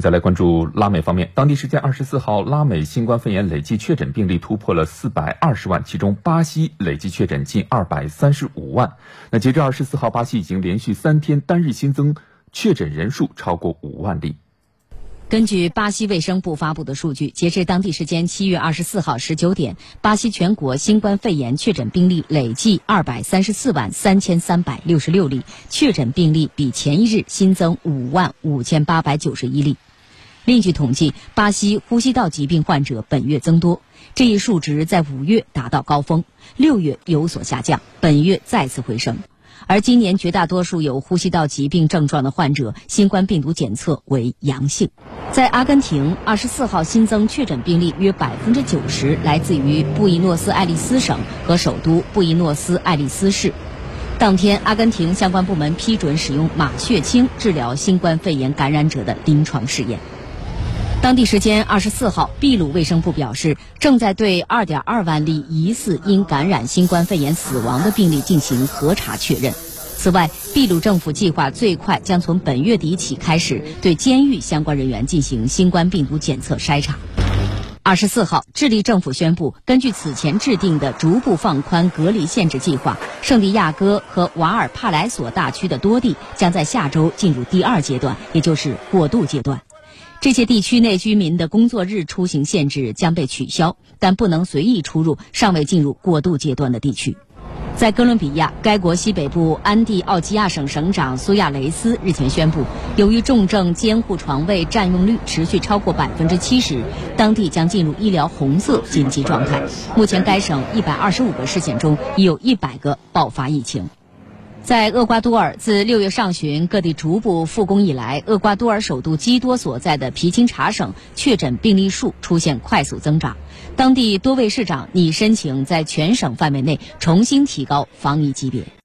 再来关注拉美方面，当地时间二十四号，拉美新冠肺炎累计确诊病例突破了四百二十万，其中巴西累计确诊近二百三十五万。那截至二十四号，巴西已经连续三天单日新增确诊人数超过五万例。根据巴西卫生部发布的数据，截至当地时间七月二十四号十九点，巴西全国新冠肺炎确诊病例累计二百三十四万三千三百六十六例，确诊病例比前一日新增五万五千八百九十一例。另据统计，巴西呼吸道疾病患者本月增多，这一数值在五月达到高峰，六月有所下降，本月再次回升。而今年绝大多数有呼吸道疾病症状的患者，新冠病毒检测为阳性。在阿根廷，二十四号新增确诊病例约百分之九十来自于布宜诺斯艾利斯省和首都布宜诺斯艾利斯市。当天，阿根廷相关部门批准使用马血清治疗新冠肺炎感染者的临床试验。当地时间二十四号，秘鲁卫生部表示，正在对二点二万例疑似因感染新冠肺炎死亡的病例进行核查确认。此外，秘鲁政府计划最快将从本月底起开始对监狱相关人员进行新冠病毒检测筛查。二十四号，智利政府宣布，根据此前制定的逐步放宽隔离限制计划，圣地亚哥和瓦尔帕莱索大区的多地将在下周进入第二阶段，也就是过渡阶段。这些地区内居民的工作日出行限制将被取消，但不能随意出入尚未进入过渡阶段的地区。在哥伦比亚，该国西北部安第奥基亚省省长苏亚雷斯日前宣布，由于重症监护床位占用率持续超过百分之七十，当地将进入医疗红色紧急状态。目前，该省一百二十五个市县中已有一百个爆发疫情。在厄瓜多尔，自六月上旬各地逐步复工以来，厄瓜多尔首都基多所在的皮钦察省确诊病例数出现快速增长。当地多位市长拟申请在全省范围内重新提高防疫级别。